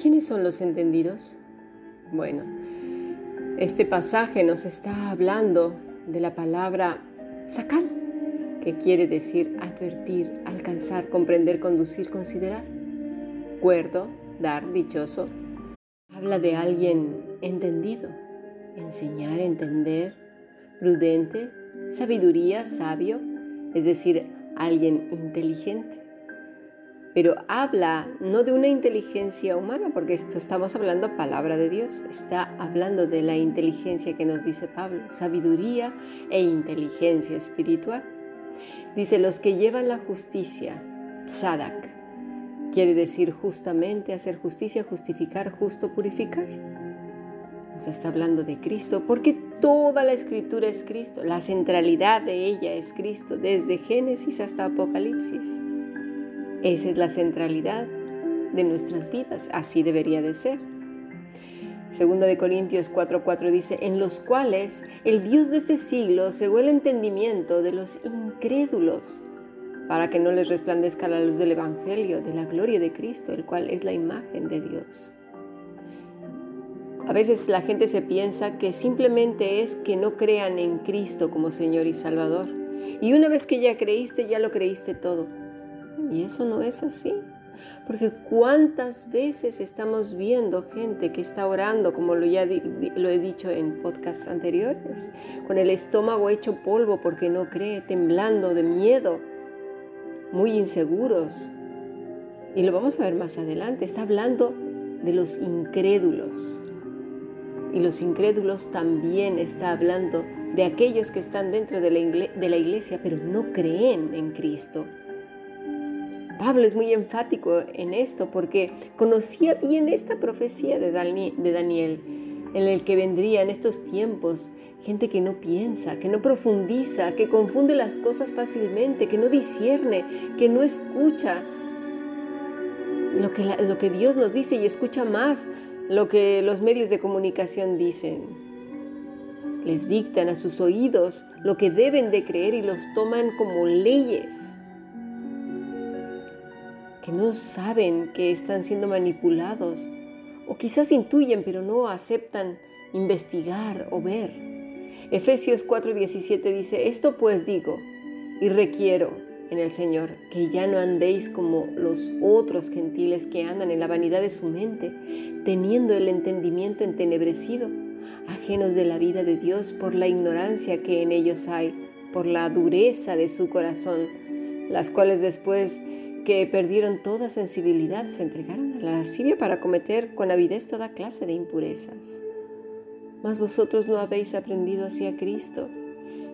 ¿Quiénes son los entendidos? Bueno, este pasaje nos está hablando de la palabra sacar, que quiere decir advertir, alcanzar, comprender, conducir, considerar. Cuerdo, dar, dichoso. Habla de alguien entendido, enseñar, entender, prudente, sabiduría, sabio, es decir, alguien inteligente pero habla no de una inteligencia humana, porque esto estamos hablando palabra de Dios, está hablando de la inteligencia que nos dice Pablo, sabiduría e inteligencia espiritual. Dice, los que llevan la justicia, tzadak, quiere decir justamente hacer justicia, justificar, justo, purificar. Nos está hablando de Cristo, porque toda la escritura es Cristo, la centralidad de ella es Cristo, desde Génesis hasta Apocalipsis. Esa es la centralidad de nuestras vidas, así debería de ser. Segunda de Corintios 4:4 dice, en los cuales el Dios de este siglo cegó el entendimiento de los incrédulos, para que no les resplandezca la luz del Evangelio, de la gloria de Cristo, el cual es la imagen de Dios. A veces la gente se piensa que simplemente es que no crean en Cristo como Señor y Salvador. Y una vez que ya creíste, ya lo creíste todo. Y eso no es así. Porque cuántas veces estamos viendo gente que está orando, como lo ya lo he dicho en podcasts anteriores, con el estómago hecho polvo porque no cree, temblando de miedo, muy inseguros. Y lo vamos a ver más adelante. Está hablando de los incrédulos. Y los incrédulos también está hablando de aquellos que están dentro de la iglesia, pero no creen en Cristo Pablo es muy enfático en esto porque conocía bien esta profecía de Daniel, en el que vendría en estos tiempos gente que no piensa, que no profundiza, que confunde las cosas fácilmente, que no discierne, que no escucha lo que, lo que Dios nos dice y escucha más lo que los medios de comunicación dicen. Les dictan a sus oídos lo que deben de creer y los toman como leyes que no saben que están siendo manipulados o quizás intuyen pero no aceptan investigar o ver. Efesios 4:17 dice, esto pues digo y requiero en el Señor que ya no andéis como los otros gentiles que andan en la vanidad de su mente, teniendo el entendimiento entenebrecido, ajenos de la vida de Dios por la ignorancia que en ellos hay, por la dureza de su corazón, las cuales después que perdieron toda sensibilidad, se entregaron a la lascivia para cometer con avidez toda clase de impurezas. Mas vosotros no habéis aprendido hacia Cristo.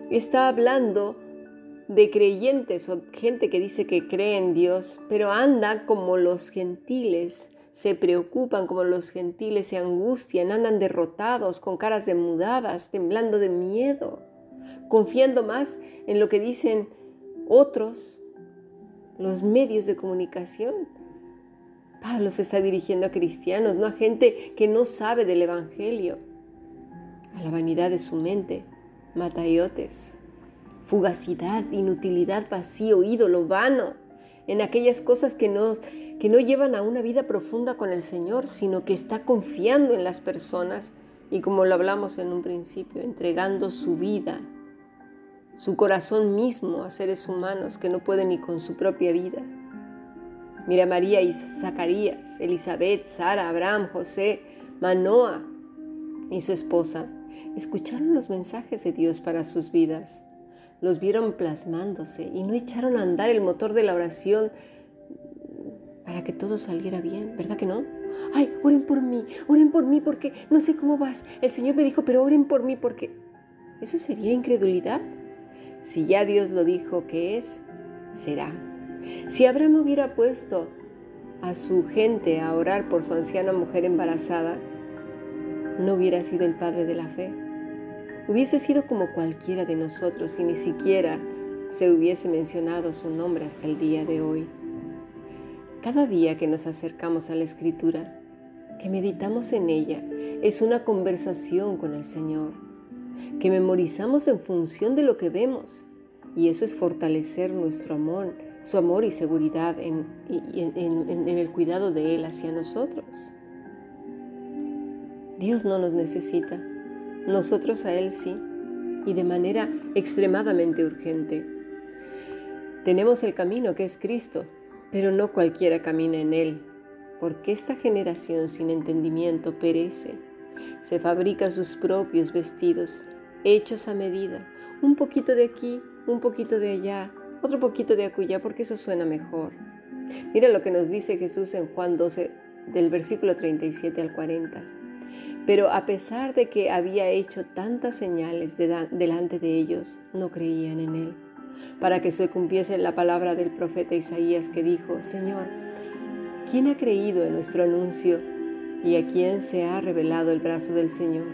Está hablando de creyentes o gente que dice que cree en Dios, pero anda como los gentiles, se preocupan como los gentiles, se angustian, andan derrotados, con caras demudadas, temblando de miedo, confiando más en lo que dicen otros los medios de comunicación. Pablo se está dirigiendo a cristianos, no a gente que no sabe del Evangelio, a la vanidad de su mente, matayotes, fugacidad, inutilidad, vacío, ídolo, vano, en aquellas cosas que no, que no llevan a una vida profunda con el Señor, sino que está confiando en las personas y como lo hablamos en un principio, entregando su vida su corazón mismo a seres humanos que no pueden ni con su propia vida. Mira María y Zacarías, Elizabeth, Sara, Abraham, José, Manoa y su esposa escucharon los mensajes de Dios para sus vidas. Los vieron plasmándose y no echaron a andar el motor de la oración para que todo saliera bien, ¿verdad que no? Ay, oren por mí, oren por mí porque no sé cómo vas. El Señor me dijo, pero oren por mí porque... ¿Eso sería incredulidad? Si ya Dios lo dijo que es, será. Si Abraham hubiera puesto a su gente a orar por su anciana mujer embarazada, no hubiera sido el padre de la fe. Hubiese sido como cualquiera de nosotros y ni siquiera se hubiese mencionado su nombre hasta el día de hoy. Cada día que nos acercamos a la escritura, que meditamos en ella, es una conversación con el Señor que memorizamos en función de lo que vemos. Y eso es fortalecer nuestro amor, su amor y seguridad en, el cuidado de Él hacia nosotros. Dios no nos necesita, nosotros a Él sí, y de manera extremadamente urgente. Tenemos el camino que es Cristo, pero no cualquiera camina en Él, porque esta generación sin entendimiento perece. Se fabrica sus propios vestidos, hechos a medida, un poquito de aquí, un poquito de allá, otro poquito de acullá, porque eso suena mejor. Mira lo que nos dice Jesús en Juan 12, del versículo 37 al 40. Pero a pesar de que había hecho tantas señales delante de ellos, no creían en él, para que se cumpliese la palabra del profeta Isaías que dijo, Señor, ¿quién ha creído en nuestro anuncio y a quién se ha revelado el brazo del Señor?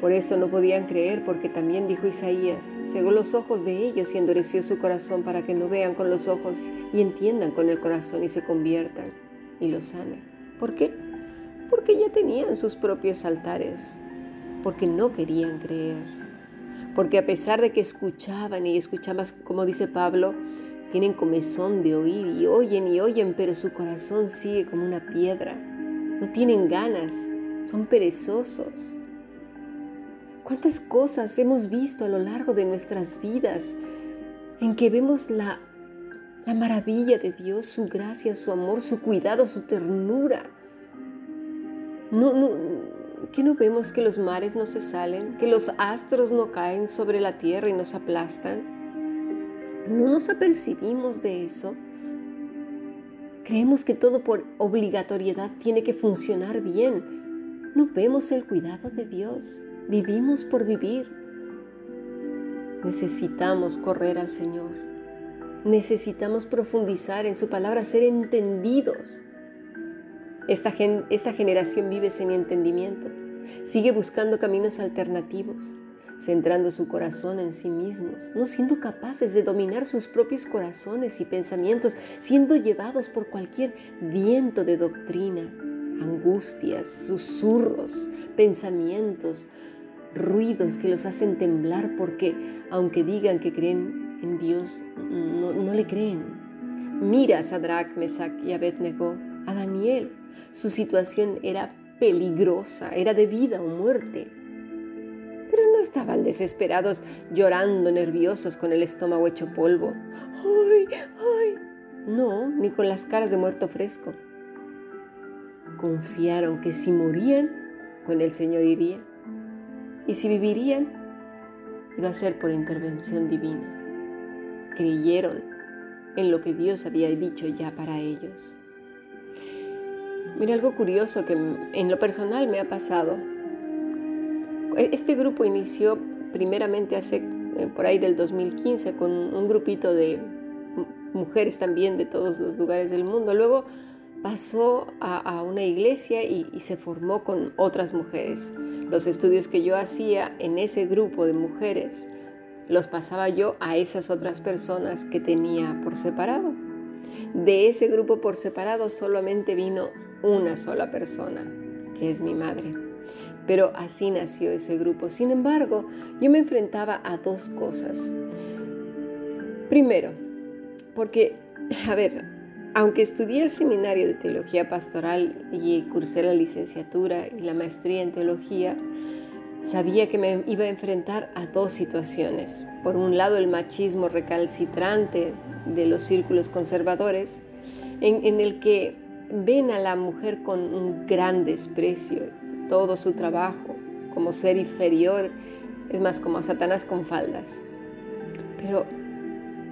Por eso no podían creer, porque también dijo Isaías, cegó los ojos de ellos y endureció su corazón para que no vean con los ojos y entiendan con el corazón y se conviertan y lo sanen. ¿Por qué? Porque ya tenían sus propios altares, porque no querían creer, porque a pesar de que escuchaban y escuchaban, como dice Pablo, tienen comezón de oír y oyen y oyen, pero su corazón sigue como una piedra. No tienen ganas, son perezosos. ¿Cuántas cosas hemos visto a lo largo de nuestras vidas en que vemos la, la maravilla de Dios, su gracia, su amor, su cuidado, su ternura? No, no, ¿Qué no vemos que los mares no se salen, que los astros no caen sobre la tierra y nos aplastan? ¿No nos apercibimos de eso? Creemos que todo por obligatoriedad tiene que funcionar bien. No vemos el cuidado de Dios. Vivimos por vivir. Necesitamos correr al Señor. Necesitamos profundizar en su palabra, ser entendidos. Esta, generación vive sin entendimiento. Sigue buscando caminos alternativos, centrando su corazón en sí mismos, no siendo capaces de dominar sus propios corazones y pensamientos, siendo llevados por cualquier viento de doctrina, angustias, susurros, pensamientos, ruidos que los hacen temblar porque, aunque digan que creen en Dios, no, le creen. Mira a Sadrach, Mesach y Abednego, a Daniel, su situación era peligrosa, era de vida o muerte. Estaban desesperados, llorando, nerviosos, con el estómago hecho polvo. ¡Ay, ay! No, ni con las caras de muerto fresco. Confiaron que si morían, con el Señor iría. Y si vivirían, iba a ser por intervención divina. Creyeron en lo que Dios había dicho ya para ellos. Mira algo curioso que en lo personal me ha pasado. E, este grupo inició primeramente hace eh, por ahí del 2015 con un grupito de mujeres también de todos los lugares del mundo. Luego pasó a, una iglesia y, y, se formó con otras mujeres. Los estudios que yo hacía en ese grupo de mujeres los pasaba yo a esas otras personas que tenía por separado. De ese grupo por separado solamente vino una sola persona, que es mi madre. Pero así nació ese grupo. Sin embargo, yo me enfrentaba a dos cosas. Primero, porque, a ver, aunque estudié el seminario de teología pastoral y cursé la licenciatura y la maestría en teología, sabía que me iba a enfrentar a dos situaciones. Por un lado, el machismo recalcitrante de los círculos conservadores, en, en el que ven a la mujer con un gran desprecio, todo su trabajo como ser inferior, es más como a Satanás con faldas. Pero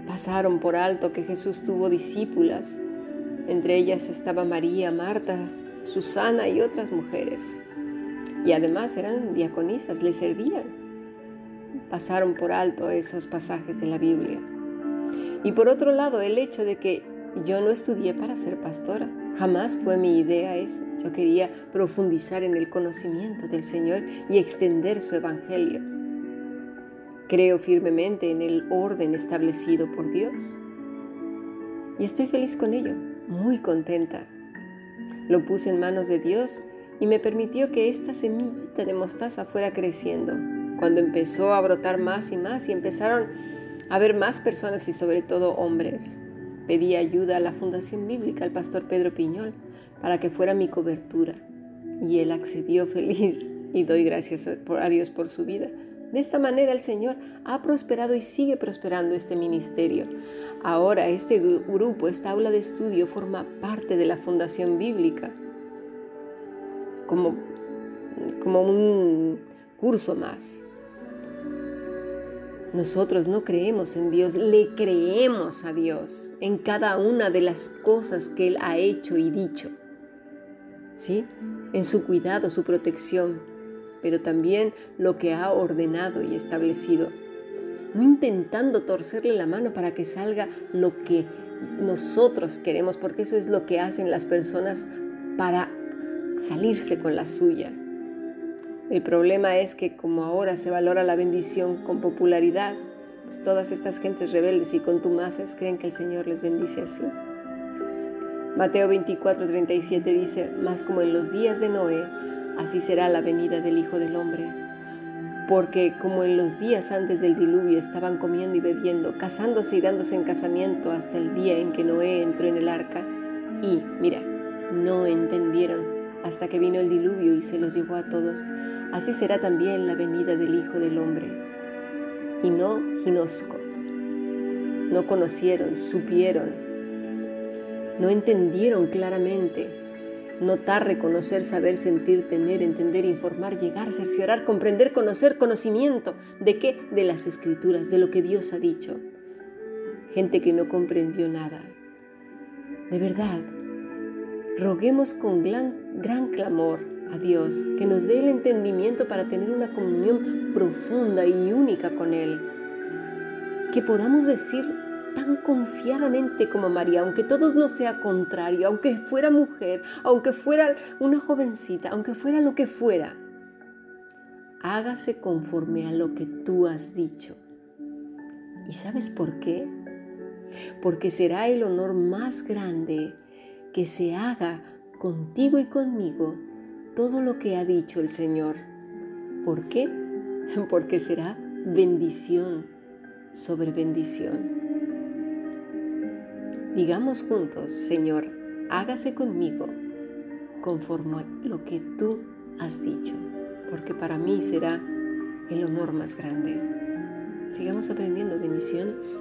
pasaron por alto que Jesús tuvo discípulas, entre ellas estaba María, Marta, Susana y otras mujeres. Y además eran diaconisas, le servían. Pasaron por alto esos pasajes de la Biblia. Y por otro lado, el hecho de que yo no estudié para ser pastora. Jamás fue mi idea eso. Yo quería profundizar en el conocimiento del Señor y extender su evangelio. Creo firmemente en el orden establecido por Dios. Y estoy feliz con ello, muy contenta. Lo puse en manos de Dios y me permitió que esta semillita de mostaza fuera creciendo. Cuando empezó a brotar más y más y empezaron a ver más personas y sobre todo hombres Pedí ayuda a la Fundación Bíblica, al pastor Pedro Piñol, para que fuera mi cobertura. Y él accedió feliz y doy gracias a Dios por su vida. De esta manera el Señor ha prosperado y sigue prosperando este ministerio. Ahora este grupo, esta aula de estudio forma parte de la Fundación Bíblica como, como un curso más. Nosotros no creemos en Dios, le creemos a Dios en cada una de las cosas que Él ha hecho y dicho. ¿Sí? En su cuidado, su protección, pero también lo que ha ordenado y establecido. No intentando torcerle la mano para que salga lo que nosotros queremos, porque eso es lo que hacen las personas para salirse con la suya. El problema es que como ahora se valora la bendición con popularidad, pues todas estas gentes rebeldes y contumaces creen que el Señor les bendice así. Mateo 24, 37 dice, Más como en los días de Noé, así será la venida del Hijo del Hombre. Porque como en los días antes del diluvio estaban comiendo y bebiendo, casándose y dándose en casamiento hasta el día en que Noé entró en el arca, y, mira, no entendieron hasta que vino el diluvio y se los llevó a todos, así será también la venida del Hijo del Hombre. Y no ginosco. No conocieron, supieron, no entendieron claramente. Notar, reconocer, saber, sentir, tener, entender, informar, llegar, cerciorar, comprender, conocer, conocimiento. ¿De qué? De las escrituras, de lo que Dios ha dicho. Gente que no comprendió nada. De verdad, roguemos con gran, clamor a Dios que nos dé el entendimiento para tener una comunión profunda y única con Él. Que podamos decir tan confiadamente como María, aunque todo no sea contrario, aunque fuera mujer, aunque fuera una jovencita, aunque fuera lo que fuera, hágase conforme a lo que tú has dicho. ¿Y sabes por qué? Porque será el honor más grande que se haga contigo y conmigo todo lo que ha dicho el Señor. ¿Por qué? Porque será bendición sobre bendición. Digamos juntos, Señor, hágase conmigo conforme a lo que tú has dicho, porque para mí será el honor más grande. Sigamos aprendiendo bendiciones.